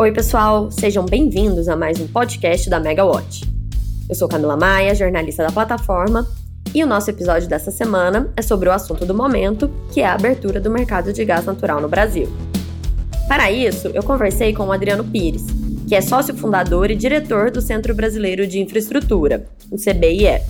Oi, pessoal, sejam bem-vindos a mais um podcast da Megawatt. Eu sou Camila Maia, jornalista da plataforma, e o nosso episódio dessa semana é sobre o assunto do momento, que é a abertura do mercado de gás natural no Brasil. Para isso, eu conversei com o Adriano Pires, que é sócio fundador e diretor do Centro Brasileiro de Infraestrutura, o CBIE.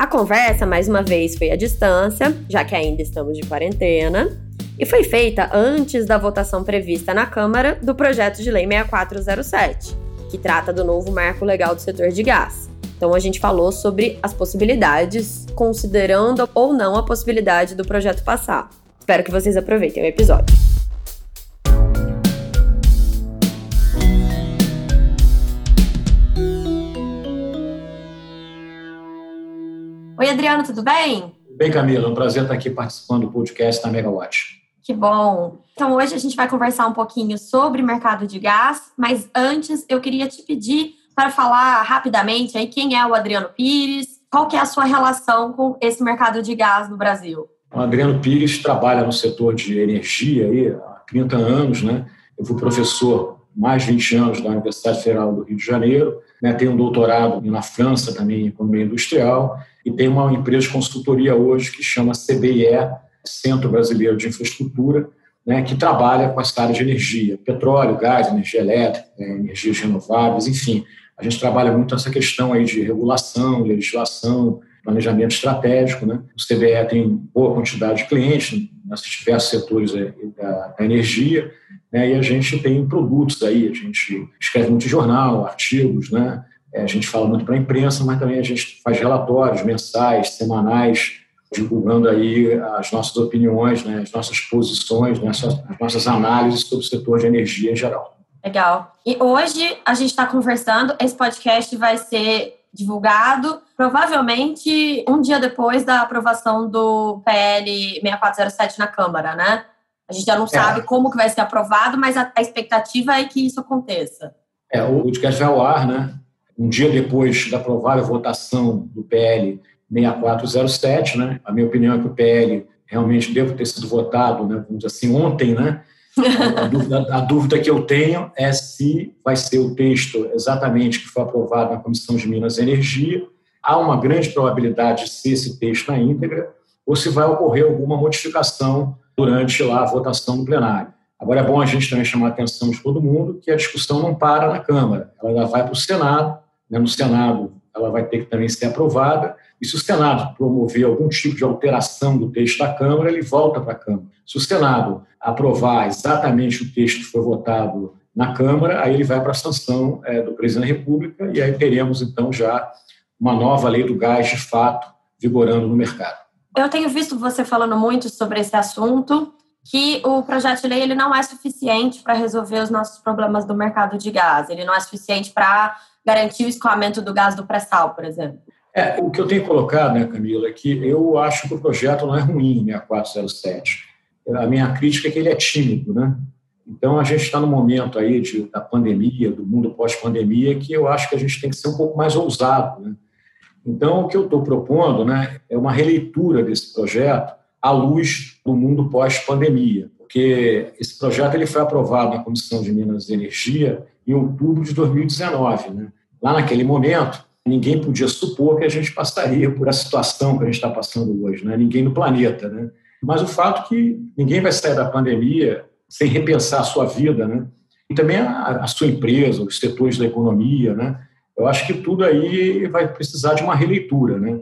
A conversa, mais uma vez, foi à distância, já que ainda estamos de quarentena, e foi feita antes da votação prevista na Câmara do projeto de lei 6407, que trata do novo marco legal do setor de gás. Então a gente falou sobre as possibilidades, considerando ou não a possibilidade do projeto passar. Espero que vocês aproveitem o episódio. Adriano, tudo bem? Bem, Camila, é um prazer estar aqui participando do podcast da Megawatt. Que bom. Então, hoje a gente vai conversar um pouquinho sobre mercado de gás, mas antes eu queria te pedir para falar rapidamente aí quem é o Adriano Pires, qual que é a sua relação com esse mercado de gás no Brasil. O Adriano Pires trabalha no setor de energia aí há 30 anos, né? Eu fui professor mais de 20 anos da Universidade Federal do Rio de Janeiro, né? tenho um doutorado na França também em economia industrial e tem uma empresa de consultoria hoje que chama CBIE, Centro Brasileiro de Infraestrutura, né, que trabalha com essa área de energia, petróleo, gás, energia elétrica, né, energias renováveis, enfim. A gente trabalha muito essa questão aí de regulação, legislação, planejamento estratégico. Né? O CBE tem boa quantidade de clientes nesses diversos setores da energia, né? e a gente tem produtos aí, a gente escreve muito jornal, artigos, né? É, a gente fala muito para a imprensa, mas também a gente faz relatórios mensais, semanais, divulgando aí as nossas opiniões, né, as nossas posições, né, as nossas análises sobre o setor de energia em geral. Legal. E hoje a gente está conversando, esse podcast vai ser divulgado provavelmente um dia depois da aprovação do PL 6407 na Câmara, né? A gente já não é. sabe como que vai ser aprovado, mas a, a expectativa é que isso aconteça. É, o podcast vai ao ar, né? um dia depois da provável votação do PL 6407, né? A minha opinião é que o PL realmente deve ter sido votado, né, vamos dizer assim, ontem, né? A dúvida, a dúvida, que eu tenho é se vai ser o texto exatamente que foi aprovado na Comissão de Minas e Energia. Há uma grande probabilidade de ser esse texto na íntegra, ou se vai ocorrer alguma modificação durante lá a votação no plenário. Agora é bom a gente também chamar a atenção de todo mundo que a discussão não para na Câmara, ela vai para o Senado, né, no Senado ela vai ter que também ser aprovada, e se o Senado promover algum tipo de alteração do texto da Câmara, ele volta para a Câmara. Se o Senado aprovar exatamente o texto que foi votado na Câmara, aí ele vai para a sanção é, do Presidente da República, e aí teremos então já uma nova lei do gás de fato vigorando no mercado. Eu tenho visto você falando muito sobre esse assunto, que o projeto de lei ele não é suficiente para resolver os nossos problemas do mercado de gás, ele não é suficiente para garantir o escoamento do gás do pré-sal, por exemplo? É, o que eu tenho colocado, né, Camila, é que eu acho que o projeto não é ruim, 6407. A minha crítica é que ele é tímido, né? Então, a gente está no momento aí de, da pandemia, do mundo pós-pandemia, que eu acho que a gente tem que ser um pouco mais ousado, né? Então, o que eu estou propondo né, é uma releitura desse projeto à luz do mundo pós-pandemia, porque esse projeto ele foi aprovado na Comissão de Minas e Energia em outubro de 2019. Né? Lá naquele momento, ninguém podia supor que a gente passaria por a situação que a gente está passando hoje, né? ninguém no planeta. Né? Mas o fato é que ninguém vai sair da pandemia sem repensar a sua vida, né? e também a, a sua empresa, os setores da economia. Né? Eu acho que tudo aí vai precisar de uma releitura. Né?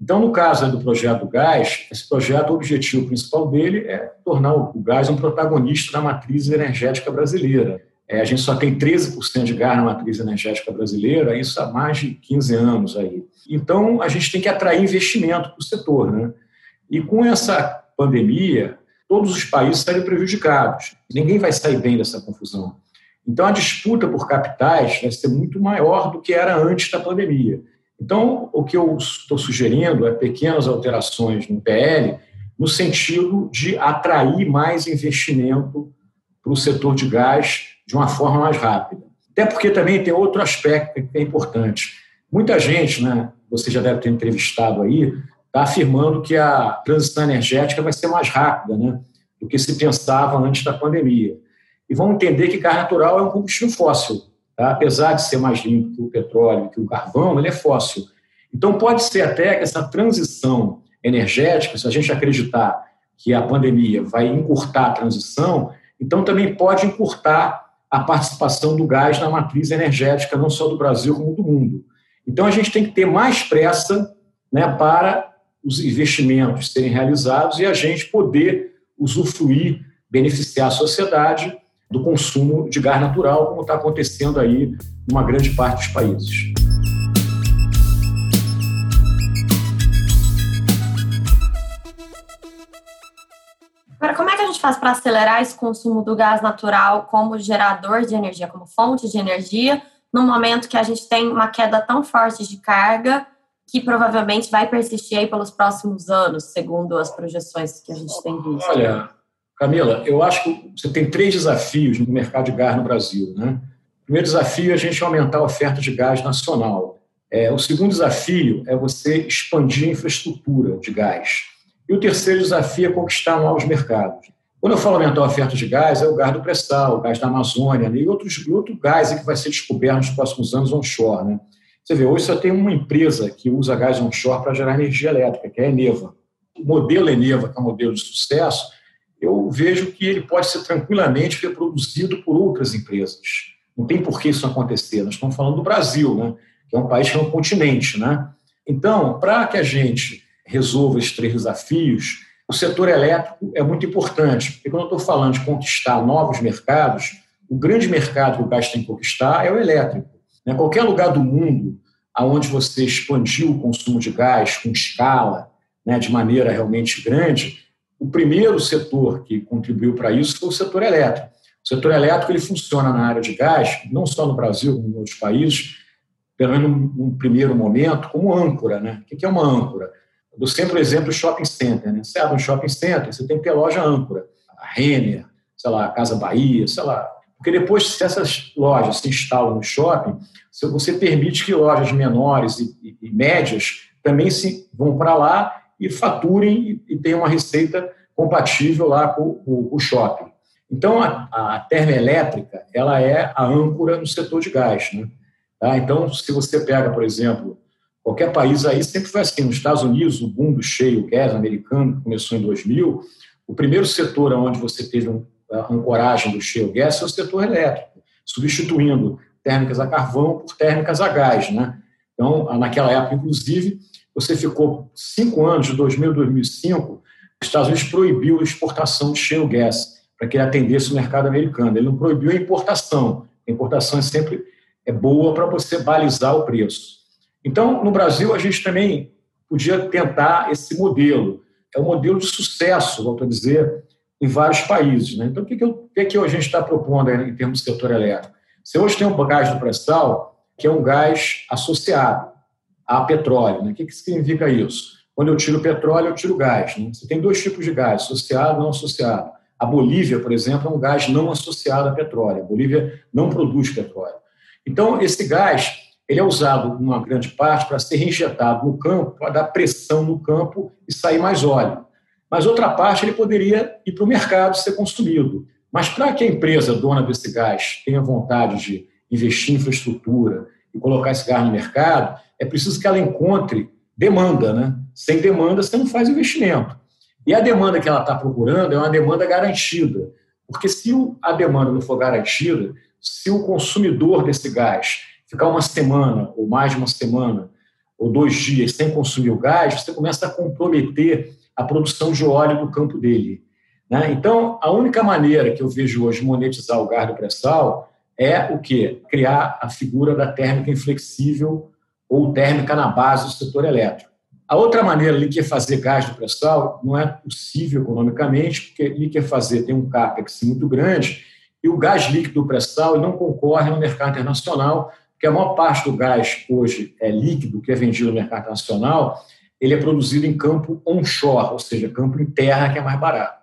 Então, no caso do projeto do gás, esse projeto, o objetivo principal dele é tornar o gás um protagonista da matriz energética brasileira. É, a gente só tem 13% de gás na matriz energética brasileira, isso há mais de 15 anos aí. Então, a gente tem que atrair investimento para o setor. Né? E com essa pandemia, todos os países saíram prejudicados. Ninguém vai sair bem dessa confusão. Então, a disputa por capitais vai ser muito maior do que era antes da pandemia. Então, o que eu estou sugerindo é pequenas alterações no PL, no sentido de atrair mais investimento para o setor de gás de uma forma mais rápida. Até porque também tem outro aspecto que é importante. Muita gente, né, você já deve ter entrevistado aí, está afirmando que a transição energética vai ser mais rápida, né? do que se pensava antes da pandemia. E vamos entender que gás natural é um combustível fóssil. Tá? Apesar de ser mais limpo que o petróleo, que o carvão, ele é fóssil. Então, pode ser até que essa transição energética, se a gente acreditar que a pandemia vai encurtar a transição, então também pode encurtar a participação do gás na matriz energética, não só do Brasil, como do mundo. Então, a gente tem que ter mais pressa né, para os investimentos serem realizados e a gente poder usufruir, beneficiar a sociedade do consumo de gás natural, como está acontecendo aí em uma grande parte dos países. Agora, como é que a gente faz para acelerar esse consumo do gás natural como gerador de energia, como fonte de energia, no momento que a gente tem uma queda tão forte de carga que provavelmente vai persistir aí pelos próximos anos, segundo as projeções que a gente tem visto? Olha, Camila, eu acho que você tem três desafios no mercado de gás no Brasil. Né? O primeiro desafio é a gente aumentar a oferta de gás nacional. É, o segundo desafio é você expandir a infraestrutura de gás. E o terceiro desafio é conquistar novos mercados. Quando eu falo aumentar a oferta de gás, é o gás do pré-sal, o gás da Amazônia né? e outros, outro gás que vai ser descoberto nos próximos anos onshore. Né? Você vê, hoje só tem uma empresa que usa gás onshore para gerar energia elétrica, que é a Eneva. O modelo Eneva, que é um modelo de sucesso, eu vejo que ele pode ser tranquilamente reproduzido por outras empresas. Não tem por que isso acontecer. Nós estamos falando do Brasil, né? que é um país que é um continente. Né? Então, para que a gente resolva esses três desafios, o setor elétrico é muito importante, porque quando eu estou falando de conquistar novos mercados, o grande mercado que o gás tem que conquistar é o elétrico. Né? qualquer lugar do mundo onde você expandiu o consumo de gás com escala, né, de maneira realmente grande, o primeiro setor que contribuiu para isso foi o setor elétrico. O setor elétrico ele funciona na área de gás, não só no Brasil, como em outros países, pelo menos num primeiro momento, como âncora. Né? O que é uma âncora? Eu dou sempre o exemplo do shopping center. Né? Você abre um shopping center, você tem que ter loja âncora. A Renner, sei lá, a Casa Bahia, sei lá. Porque depois, se essas lojas se instalam no shopping, você permite que lojas menores e, e, e médias também se vão para lá e faturem e, tenham uma receita compatível lá com, com, com o shopping. Então, a, a, termoelétrica ela é a âncora no setor de gás. Né? Tá? Então, se você pega, por exemplo, qualquer país aí, sempre foi assim. Nos Estados Unidos, o boom do cheio gás americano, que começou em 2000, o primeiro setor onde você teve a ancoragem do cheio gás é o setor elétrico, substituindo térmicas a carvão por térmicas a gás. Né? Então, naquela época, inclusive, você ficou cinco anos, de 2000 a 2005, os Estados Unidos proibiu a exportação de shale gas para que ele atendesse o mercado americano. Ele não proibiu a importação. A importação é sempre é boa para você balizar o preço. Então, no Brasil, a gente também podia tentar esse modelo. É um modelo de sucesso, volto a dizer, em vários países. Né? Então, o que, que, eu, que, que a gente está propondo em termos do setor elétrico? Você hoje tem um gás do pré-sal, que é um gás associado a petróleo. Né? O que, que significa isso? Quando eu tiro petróleo, eu tiro gás. Né? Você tem dois tipos de gás, associado e não associado. A Bolívia, por exemplo, é um gás não associado a petróleo. A Bolívia não produz petróleo. Então, esse gás ele é usado, uma grande parte, para ser reinjetado no campo, para dar pressão no campo e sair mais óleo. Mas outra parte ele poderia ir para o mercado ser consumido. Mas para que a empresa dona desse gás tenha vontade de investir em infraestrutura e colocar esse gás no mercado, é preciso que ela encontre demanda, né? Sem demanda, você não faz investimento. E a demanda que ela está procurando é uma demanda garantida. Porque se a demanda não for garantida, se o consumidor desse gás ficar uma semana, ou mais de uma semana, ou dois dias sem consumir o gás, você começa a comprometer a produção de óleo no campo dele. Né? Então, a única maneira que eu vejo hoje monetizar o gás do pré-sal é o quê? Criar a figura da térmica inflexível ou térmica na base do setor elétrico. A outra maneira de que fazer gás do pré-sal não é possível economicamente, porque ele quer fazer tem um CAPEX muito grande e o gás líquido do pré-sal não concorre no mercado internacional, porque a maior parte do gás hoje é líquido, que é vendido no mercado internacional, ele é produzido em campo onshore, ou seja, campo em terra, que é mais barato.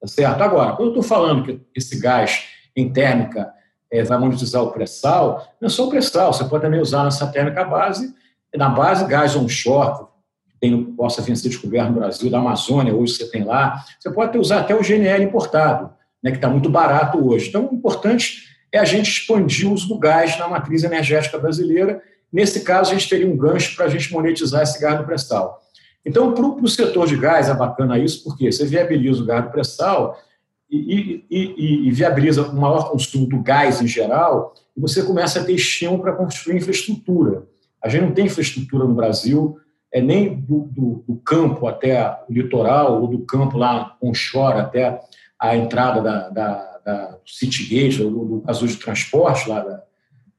Tá certo? Agora, quando eu estou falando que esse gás em térmica é, vai monetizar o pré-sal, não é só o pré-sal, você pode também usar nessa térmica base, na base gás onshore, tem, possa vir a ser descoberto no Brasil, da Amazônia, hoje você tem lá. Você pode usar até o GNL importado, né, que está muito barato hoje. Então, o importante é a gente expandir o uso do gás na matriz energética brasileira. Nesse caso, a gente teria um gancho para a gente monetizar esse gás do pré-sal. Então, para o setor de gás é bacana isso, porque você viabiliza o gás do pré-sal e, e, e, viabiliza o maior consumo do gás em geral, e você começa a ter estímulo para construir infraestrutura. A gente não tem infraestrutura no Brasil, é nem do, do, do campo até o litoral, ou do campo lá onshore até a entrada da, da, da Citygate, do, do azul de transporte lá da,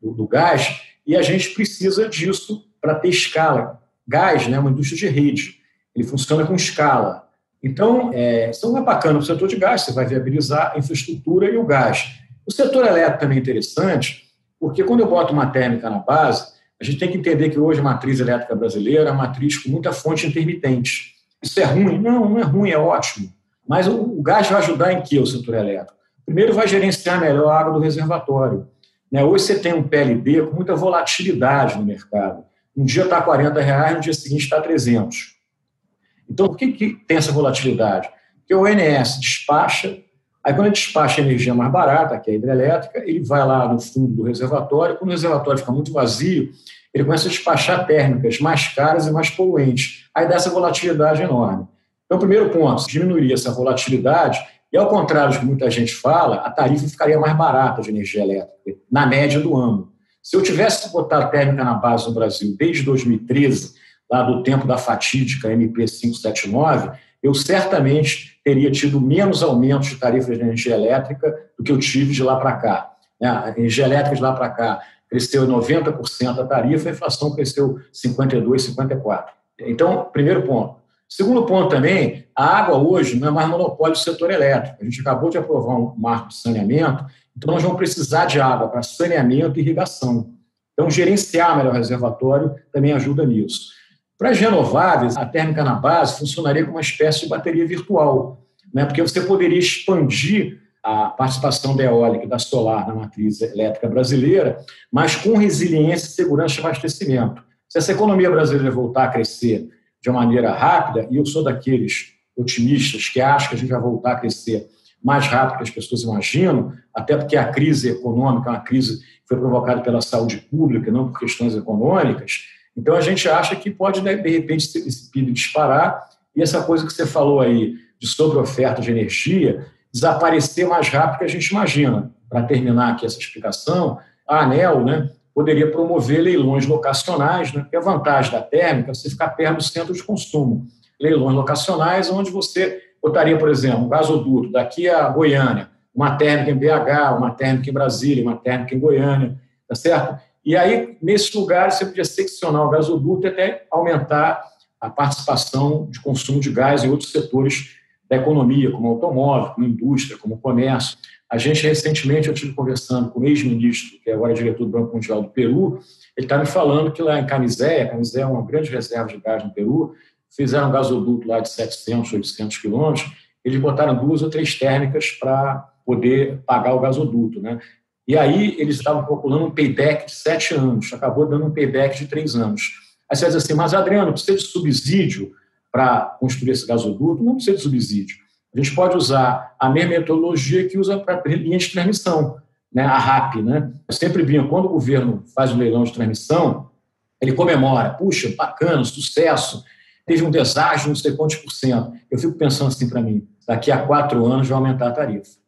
do, do, gás, e a gente precisa disso para ter escala. Gás né, é uma indústria de rede, ele funciona com escala. Então, é, isso não é bacana para o setor de gás, você vai viabilizar a infraestrutura e o gás. O setor elétrico também é interessante, porque quando eu boto uma térmica na base, a gente tem que entender que hoje a matriz elétrica brasileira é uma matriz com muita fonte intermitente. Isso é ruim? Não, não é ruim, é ótimo. Mas o, o gás vai ajudar em que o setor elétrico? Primeiro, vai gerenciar melhor a água do reservatório. Né? Hoje você tem um PLD com muita volatilidade no mercado. Um dia está 40 reais, no dia seguinte está 300. Então, por que, que tem essa volatilidade? Porque o ONS despacha, aí quando ele despacha a energia mais barata, que é a hidrelétrica, ele vai lá no fundo do reservatório, quando o reservatório fica muito vazio, ele começa a despachar térmicas mais caras e mais poluentes. Aí dá essa volatilidade enorme. Então, primeiro ponto, diminuiria essa volatilidade e, ao contrário do que muita gente fala, a tarifa ficaria mais barata de energia elétrica, na média do ano. Se eu tivesse botado térmica na base no Brasil desde 2013, lá do tempo da fatídica MP 579, eu certamente teria tido menos aumentos de tarifas de energia elétrica do que eu tive de lá para cá. Né? A energia elétrica de lá para cá cresceu 90% a tarifa, a inflação cresceu 52%, 54%. Então, primeiro ponto. Segundo ponto também, a água hoje não é mais monopólio do setor elétrico. A gente acabou de aprovar um marco de saneamento, então nós vamos precisar de água para saneamento e irrigação. Então, gerenciar melhor o reservatório também ajuda nisso. Para as renováveis, a térmica na base funcionaria como uma espécie de bateria virtual, né? porque você poderia expandir a participação da eólica e da solar na matriz elétrica brasileira, mas com resiliência e segurança de abastecimento. Se essa economia brasileira voltar a crescer de uma maneira rápida, e eu sou daqueles otimistas que acham que a gente vai voltar a crescer mais rápido que as pessoas imaginam, até porque a crise econômica é uma crise que foi provocada pela saúde pública, não por questões econômicas, então, a gente acha que pode, né, de repente, esse PIB disparar e essa coisa que você falou aí de sobre-oferta de energia desaparecer mais rápido que a gente imagina. Para terminar aqui essa explicação, a ANEL né, poderia promover leilões locacionais, né, que a vantagem da térmica é você ficar perto do centro de consumo. Leilões locacionais, onde você botaria, por exemplo, um gasoduto daqui a Goiânia, uma térmica em BH, uma térmica em Brasília, uma térmica em Goiânia, tá certo? E aí, nesses lugares, você podia seccionar o gasoduto e até aumentar a participação de consumo de gás em outros setores da economia, como automóvel, como indústria, como comércio. A gente, recentemente, eu estive conversando com o ex-ministro, que é agora diretor do Banco Mundial do Peru, ele está me falando que lá em Camiséia, Camiséia é uma grande reserva de gás no Peru, fizeram um gasoduto lá de 700, 800 quilômetros, eles botaram duas ou três térmicas para poder pagar o gasoduto. Né? E aí eles estavam calculando um payback de sete anos, acabou dando um payback de três anos. Aí você diz assim, mas Adriano, precisa de subsídio para construir esse gasoduto? Não precisa de subsídio. A gente pode usar a mesma metodologia que usa para linha de transmissão, né? a RAP. Né? Eu sempre vinha, quando o governo faz o leilão de transmissão, ele comemora, puxa, bacana, sucesso, teve um deságio, não sei quantos por cento. Eu fico pensando assim para mim, daqui a quatro anos vai aumentar a tarifa.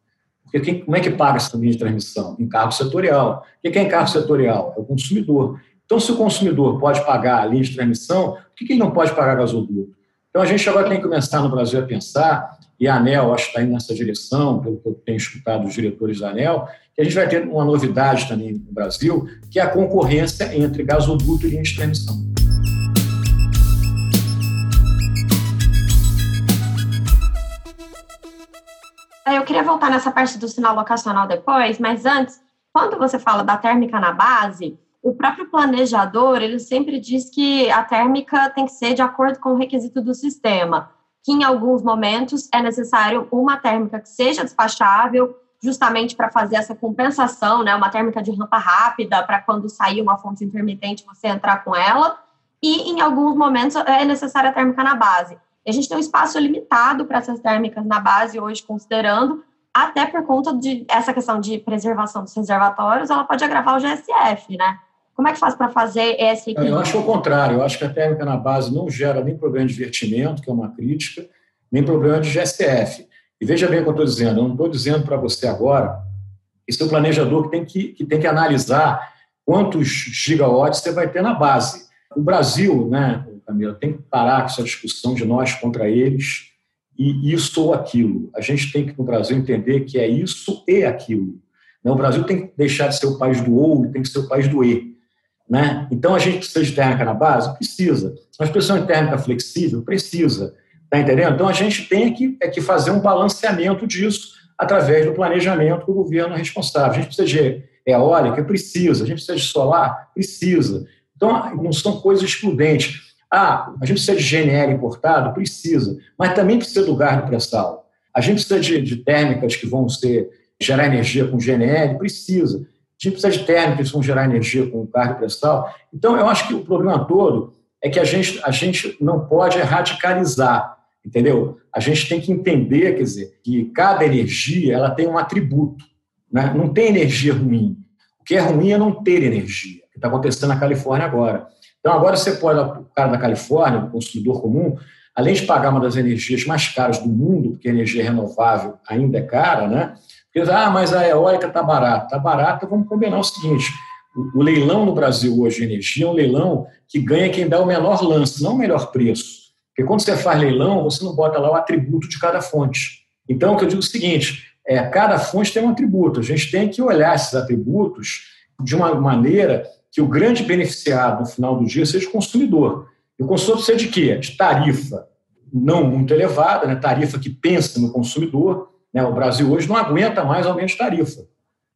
Porque quem, como é que paga essa linha de transmissão? Encargo setorial. O que é encargo setorial? É o consumidor. Então, se o consumidor pode pagar a linha de transmissão, por que ele não pode pagar gasoduto? Então, a gente agora tem que começar no Brasil a pensar, e a ANEL acho que está indo nessa direção, pelo que eu tenho escutado dos diretores da ANEL, que a gente vai ter uma novidade também no Brasil, que é a concorrência entre gasoduto e linha de transmissão. Eu queria voltar nessa parte do sinal locacional depois, mas antes, quando você fala da térmica na base, o próprio planejador, ele sempre diz que a térmica tem que ser de acordo com o requisito do sistema, que em alguns momentos é necessário uma térmica que seja despachável, justamente para fazer essa compensação, né, uma térmica de rampa rápida, para quando sair uma fonte intermitente você entrar com ela, e em alguns momentos é necessária a térmica na base. E a gente tem um espaço limitado para essas térmicas na base hoje, considerando, até por conta de essa questão de preservação dos reservatórios, ela pode agravar o GSF, né? Como é que faz para fazer esse? Eu acho o contrário. Eu acho que a térmica na base não gera nem problema de vertimento, que é uma crítica, nem problema de GSF. E veja bem o que eu estou dizendo. Eu não estou dizendo para você agora, esse é o planejador que tem que, que tem que analisar quantos gigawatts você vai ter na base. O Brasil, né, Camila, tem que parar com essa discussão de nós contra eles e isso ou aquilo. A gente tem que, no Brasil, entender que é isso e aquilo. Né, o Brasil tem que deixar de ser o país do ou e tem que ser o país do e. Né? Então, a gente precisa de térmica na base? Precisa. Nós precisamos de térmica flexível? Precisa. Está entendendo? Então, a gente tem que, é que fazer um balanceamento disso através do planejamento que o governo é responsável. A gente precisa de eólica? Precisa. A gente precisa de solar? Precisa. Então, não são coisas excludentes. Ah, a gente precisa de GNL importado? Precisa. Mas também precisa do gás do pré-sal. A gente precisa de, de, térmicas que vão ser, gerar energia com GNL? Precisa. A gente precisa de térmicas que vão gerar energia com gás do pré-sal. Então, eu acho que o problema todo é que a gente, a gente não pode radicalizar, entendeu? A gente tem que entender, quer dizer, que cada energia ela tem um atributo. Né? Não tem energia ruim. O que é ruim é não ter energia, que está acontecendo na Califórnia agora. Então, agora você pode, o cara da Califórnia, o consumidor comum, além de pagar uma das energias mais caras do mundo, porque a energia renovável ainda é cara, né? Porque, ah, mas a eólica está barata. Está barata, vamos combinar o seguinte: o leilão no Brasil hoje de energia é um leilão que ganha quem dá o menor lance, não o melhor preço. Porque quando você faz leilão, você não bota lá o atributo de cada fonte. Então, o que eu digo é o seguinte: é, cada fonte tem um atributo. A gente tem que olhar esses atributos de uma maneira que o grande beneficiado no final do dia seja o consumidor. E o consumidor precisa de quê? De tarifa não muito elevada, né? tarifa que pensa no consumidor. Né? O Brasil hoje não aguenta mais aumento de tarifa.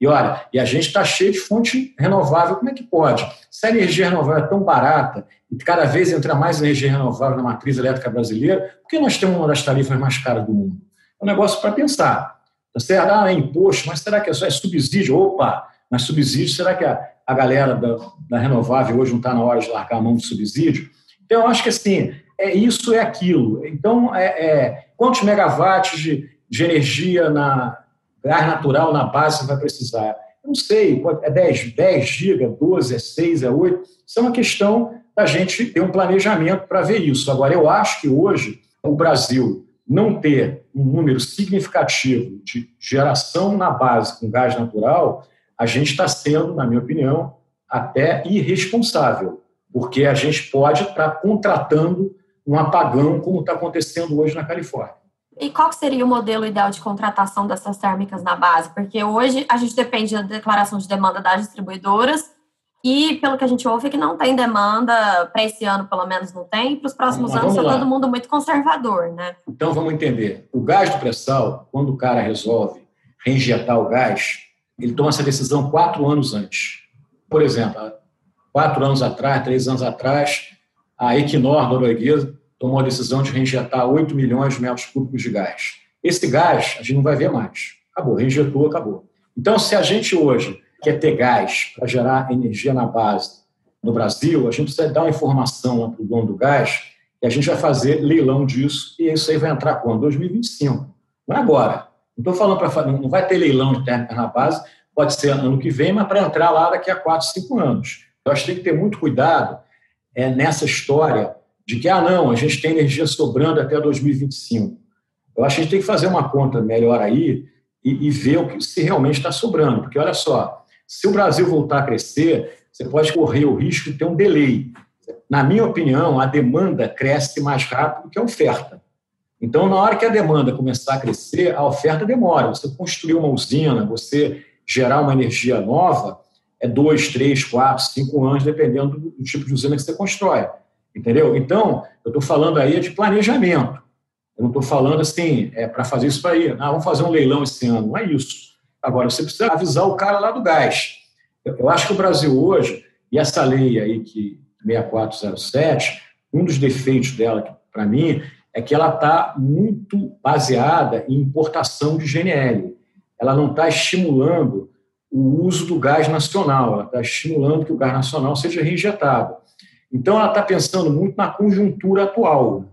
E olha, e a gente está cheio de fonte renovável, como é que pode? Se a energia renovável é tão barata e cada vez entra mais energia renovável na matriz elétrica brasileira, por que nós temos uma das tarifas mais caras do mundo? É um negócio para pensar. Tá certo? Ah, é imposto, mas será que é só é subsídio? Opa, mas subsídio, será que a, a galera da, da renovável hoje não está na hora de largar a mão do subsídio? Então, eu acho que assim, é isso é aquilo. Então, é, é quantos megawatts de, de energia na gás natural na base vai precisar? Eu não sei, é 10, 10 giga, 12, é 6, é 8. Isso é uma questão da gente ter um planejamento para ver isso. Agora, eu acho que hoje o Brasil não ter um número significativo de geração na base com gás natural, a gente está sendo, na minha opinião, até irresponsável, porque a gente pode estar tá contratando um apagão como está acontecendo hoje na Califórnia. E qual seria o modelo ideal de contratação dessas térmicas na base? Porque hoje a gente depende da declaração de demanda das distribuidoras e, pelo que a gente ouve, é que não tem demanda, para esse ano pelo menos não tem, para os próximos Mas anos está todo mundo muito conservador, né? Então vamos entender. O gás do pré-sal, quando o cara resolve reinjetar o gás, ele toma essa decisão quatro anos antes. Por exemplo, quatro anos atrás, três anos atrás, a Equinor norueguesa tomou a decisão de reinjetar 8 milhões de metros cúbicos de gás. Esse gás a gente não vai ver mais. Acabou, reinjetou, acabou. Então, se a gente hoje quer ter gás para gerar energia na base no Brasil, a gente precisa dar uma informação para o dono do gás e a gente vai fazer leilão disso e isso aí vai entrar quando? 2025. Não é agora. Não estou falando para não vai ter leilão de térmica na base, pode ser ano que vem, mas para entrar lá daqui a 4, 5 anos. Eu acho que tem que ter muito cuidado é, nessa história de que, ah, não, a gente tem energia sobrando até 2025. Eu acho que a gente tem que fazer uma conta melhor aí e, e ver o que se realmente está sobrando. Porque, olha só, se o Brasil voltar a crescer, você pode correr o risco de ter um delay. Na minha opinião, a demanda cresce mais rápido que a oferta. Então, na hora que a demanda começar a crescer, a oferta demora. Você construir uma usina, você gerar uma energia nova, é dois, três, quatro, cinco anos, dependendo do tipo de usina que você constrói. Entendeu? Então, eu estou falando aí de planejamento. Eu não estou falando assim, é para fazer isso ir. Ah, vamos fazer um leilão esse ano. Não é isso. Agora, você precisa avisar o cara lá do gás. Eu acho que o Brasil hoje, e essa lei aí, que 6407, um dos defeitos dela, para mim, é que ela está muito baseada em importação de GNL. Ela não está estimulando o uso do gás nacional, ela está estimulando que o gás nacional seja reinjetado. Então, ela está pensando muito na conjuntura atual.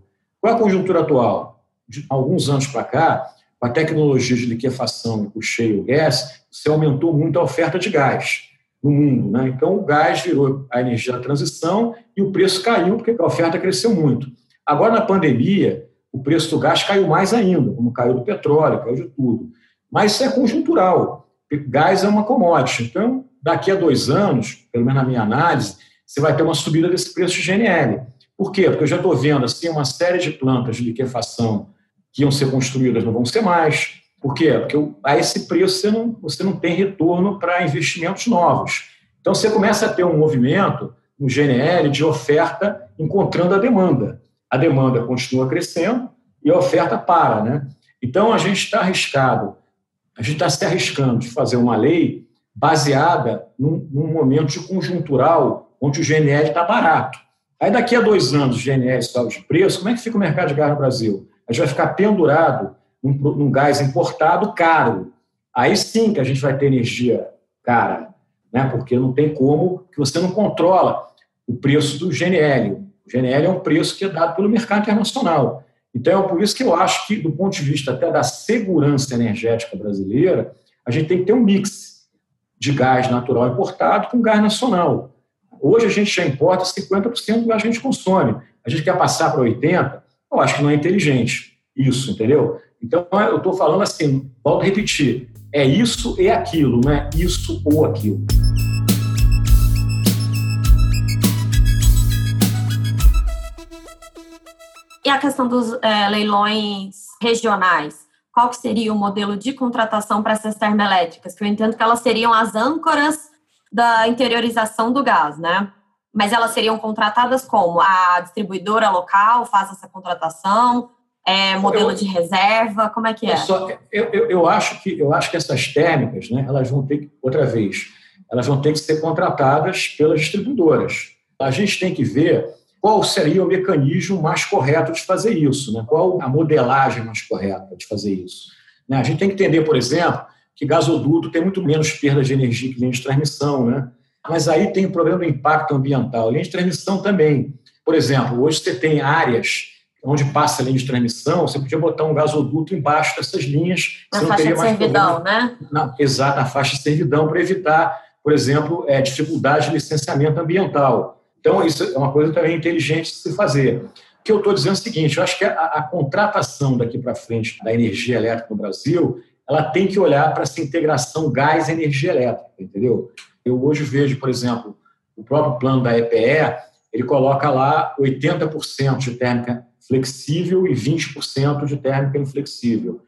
Qual é a conjuntura atual? De alguns anos para cá, com a tecnologia de liquefação e o shale gas, você aumentou muito a oferta de gás no mundo. Né? Então, o gás virou a energia da transição e o preço caiu porque a oferta cresceu muito. Agora, na pandemia, o preço do gás caiu mais ainda, como caiu do petróleo, caiu de tudo. Mas isso é conjuntural. Gás é uma commodity. Então, daqui a dois anos, pelo menos na minha análise, você vai ter uma subida desse preço de GNL. Por quê? Porque eu já estou vendo assim, uma série de plantas de liquefação que iam ser construídas não vão ser mais. Por quê? Porque a esse preço você não, você não tem retorno para investimentos novos. Então você começa a ter um movimento no GNL de oferta encontrando a demanda. A demanda continua crescendo e a oferta para. Né? Então a gente está arriscado, a gente está se arriscando de fazer uma lei baseada num, num momento de conjuntural onde o GNL está barato. Aí daqui a dois anos o GNL sobe de preço, como é que fica o mercado de gás no Brasil? A gente vai ficar pendurado num, num gás importado caro. Aí sim que a gente vai ter energia cara, né? porque não tem como, que você não controla o preço do GNL. O GNL é um preço que é dado pelo mercado internacional. Então, é por isso que eu acho que, do ponto de vista até da segurança energética brasileira, a gente tem que ter um mix de gás natural importado com gás nacional. Hoje a gente já importa 50% do que a gente consome. A gente quer passar para 80%, eu acho que não é inteligente isso, entendeu? Então eu estou falando assim, volto a repetir, é isso e aquilo, não é isso ou aquilo. E a questão dos é, leilões regionais? Qual que seria o modelo de contratação para essas termoelétricas? Que eu entendo que elas seriam as âncoras da interiorização do gás, né? Mas elas seriam contratadas como? A distribuidora local faz essa contratação? É modelo eu, de reserva? Como é que é? Só, eu, eu, eu, acho que, eu acho que essas térmicas, né, elas vão ter que, outra vez, elas vão ter que ser contratadas pelas distribuidoras. A gente tem que ver qual seria o mecanismo mais correto de fazer isso, né? qual a modelagem mais correta de fazer isso. Né? A gente tem que entender, por exemplo, que gasoduto tem muito menos perda de energia que linha de transmissão, né? Mas aí tem o problema do impacto ambiental. Linha de transmissão também. Por exemplo, hoje você tem áreas onde passa a linha de transmissão, você podia botar um gasoduto embaixo dessas linhas. Na faixa de servidão, né? Na, exato, na faixa de servidão, para evitar, por exemplo, é, dificuldade de licenciamento ambiental. Então, isso é uma coisa também inteligente de se fazer. O que eu estou dizendo é o seguinte, eu acho que a, a contratação daqui para frente da energia elétrica no Brasil ela tem que olhar para essa integração gás energia elétrica, entendeu? Eu hoje vejo, por exemplo, o próprio plano da EPE, ele coloca lá 80% de térmica flexível e 20% de térmica inflexível.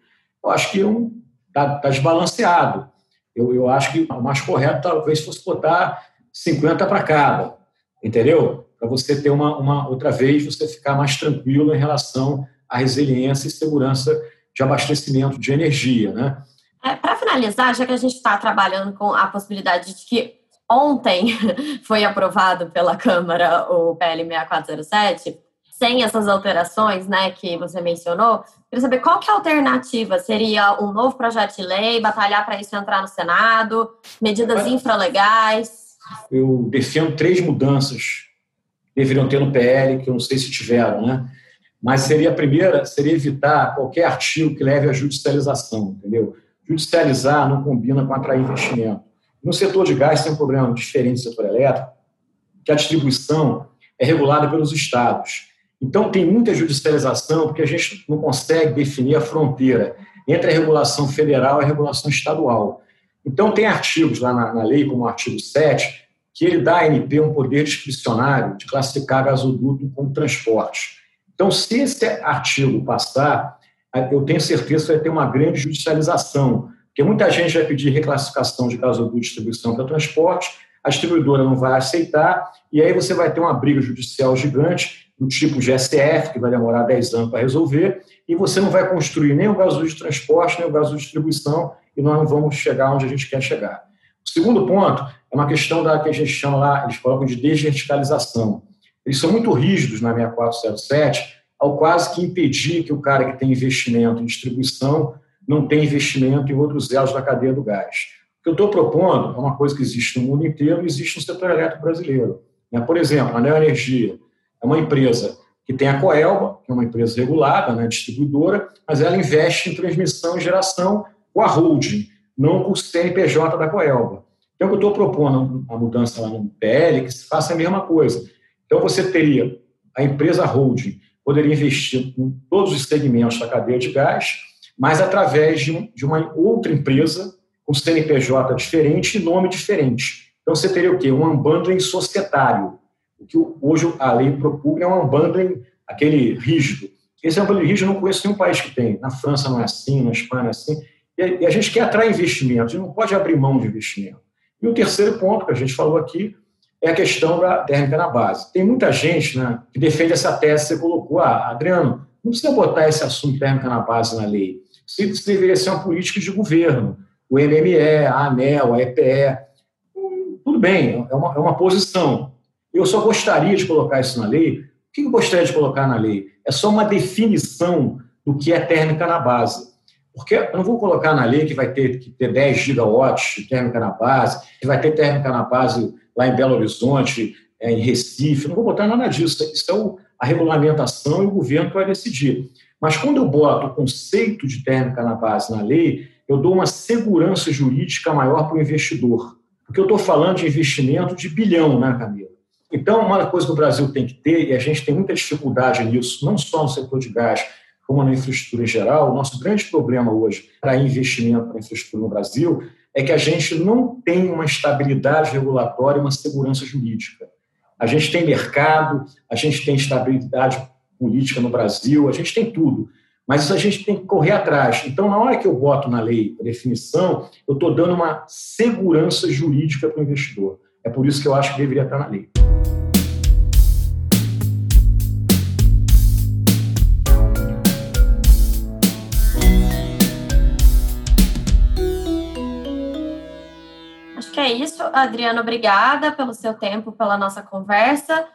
Eu acho que está tá, tá desbalanceado. Eu, eu acho que o mais correto talvez fosse botar 50 para cada, entendeu? Para você ter uma, uma outra vez, você ficar mais tranquilo em relação à resiliência e segurança de abastecimento de energia. Né? É, Para finalizar, já que a gente está trabalhando com a possibilidade de que ontem foi aprovado pela Câmara o PL 6407, sem essas alterações né, que você mencionou, queria saber qual que é a alternativa? Seria um novo projeto de lei, batalhar para isso entrar no Senado, medidas infralegais? Eu defendo três mudanças que deveriam ter no PL, que eu não sei se tiveram, né? Mas seria a primeira, seria evitar qualquer artigo que leve à judicialização, entendeu? Judicializar não combina com atrair investimento. No setor de gás tem um problema diferente do setor elétrico, que a distribuição é regulada pelos estados. Então tem muita judicialização porque a gente não consegue definir a fronteira entre a regulação federal e a regulação estadual. Então tem artigos lá na, na lei, como o artigo 7, que ele dá à ANP um poder discricionário de classificar gasoduto como transporte. Então, se esse artigo passar, eu tenho certeza que vai ter uma grande judicialização, porque muita gente vai pedir reclassificação de gasoduto de distribuição para transporte, a distribuidora não vai aceitar, e aí você vai ter uma briga judicial gigante, do tipo GSF, que vai demorar 10 anos para resolver, e você não vai construir nem o gasoduto de transporte, nem o gasoduto de distribuição, e nós não vamos chegar onde a gente quer chegar. O segundo ponto é uma questão da que a gente chama lá, eles colocam de desverticalização. Eles são muito rígidos na 6407, ao quase que impedir que o cara que tem investimento em distribuição não tenha investimento em outros elos da cadeia do gás. O que eu estou propondo é uma coisa que existe no mundo inteiro e existe no setor elétrico brasileiro. Né? Por exemplo, a Neoenergia é uma empresa que tem a Coelba, que é uma empresa regulada, né, distribuidora, mas ela investe em transmissão e geração com a holding, não com o CNPJ da Coelba. Então, eu estou propondo a mudança lá no PL que se faça a mesma coisa. Então, você teria a empresa holding, poderia investir em todos os segmentos da cadeia de gás, mas através de, de uma outra empresa com CNPJ diferente e nome diferente. Então, você teria o quê? Um unbundling societário. O que hoje a lei propõe é um unbundling, aquele rígido. Esse unbundling rígido eu não conheço nenhum país que tem. Na França não é assim, na Espanha não é assim. E a gente quer atrair investimentos, a gente não pode abrir mão de investimento. E o terceiro ponto que a gente falou aqui é a questão da térmica na base. Tem muita gente né, que defende essa tese você colocou. Ah, Adriano, não precisa botar esse assunto térmica na base na lei. Isso deveria ser uma política de governo. O MME, a ANEL, a EPE. Tudo bem, é uma, é uma posição. Eu só gostaria de colocar isso na lei. O que eu gostaria de colocar na lei? É só uma definição do que é térmica na base. Porque eu não vou colocar na lei que vai ter que ter 10 gigawatts de térmica na base, que vai ter térmica na base lá em Belo Horizonte, é, em Recife, não vou botar nada disso. Isso é a regulamentação e o governo que vai decidir. Mas quando eu boto o conceito de térmica na base na lei, eu dou uma segurança jurídica maior para o investidor. Porque eu estou falando de investimento de bilhão, né, Camila? Então, uma coisa que o Brasil tem que ter, e a gente tem muita dificuldade nisso, não só no setor de gás, como na infraestrutura em geral, o nosso grande problema hoje para investimento na infraestrutura no Brasil é que a gente não tem uma estabilidade regulatória, uma segurança jurídica. A gente tem mercado, a gente tem estabilidade política no Brasil, a gente tem tudo. Mas isso a gente tem que correr atrás. Então, na hora que eu boto na lei a definição, eu estou dando uma segurança jurídica para o investidor. É por isso que eu acho que deveria estar na lei. Isso. Adriano, obrigada pelo seu tempo, pela nossa conversa.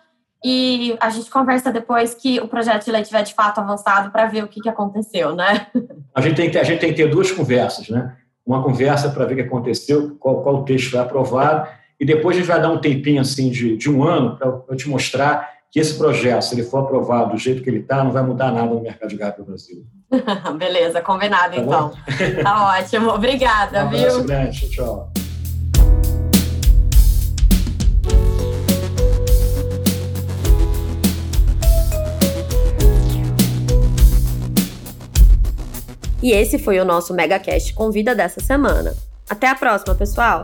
E a gente conversa depois que o projeto de lei tiver de fato avançado para ver o que, que aconteceu, né? A gente, tem que ter, a gente tem que ter duas conversas, né? Uma conversa para ver o que aconteceu, qual, qual texto foi aprovado, e depois a gente vai dar um tempinho assim de, de um ano para te mostrar que esse projeto, se ele for aprovado do jeito que ele está, não vai mudar nada no mercado de gás do Brasil. Beleza, combinado tá então. tá ótimo, obrigada, um viu? Grande. Tchau. E esse foi o nosso MegaCast Convida dessa semana. Até a próxima, pessoal!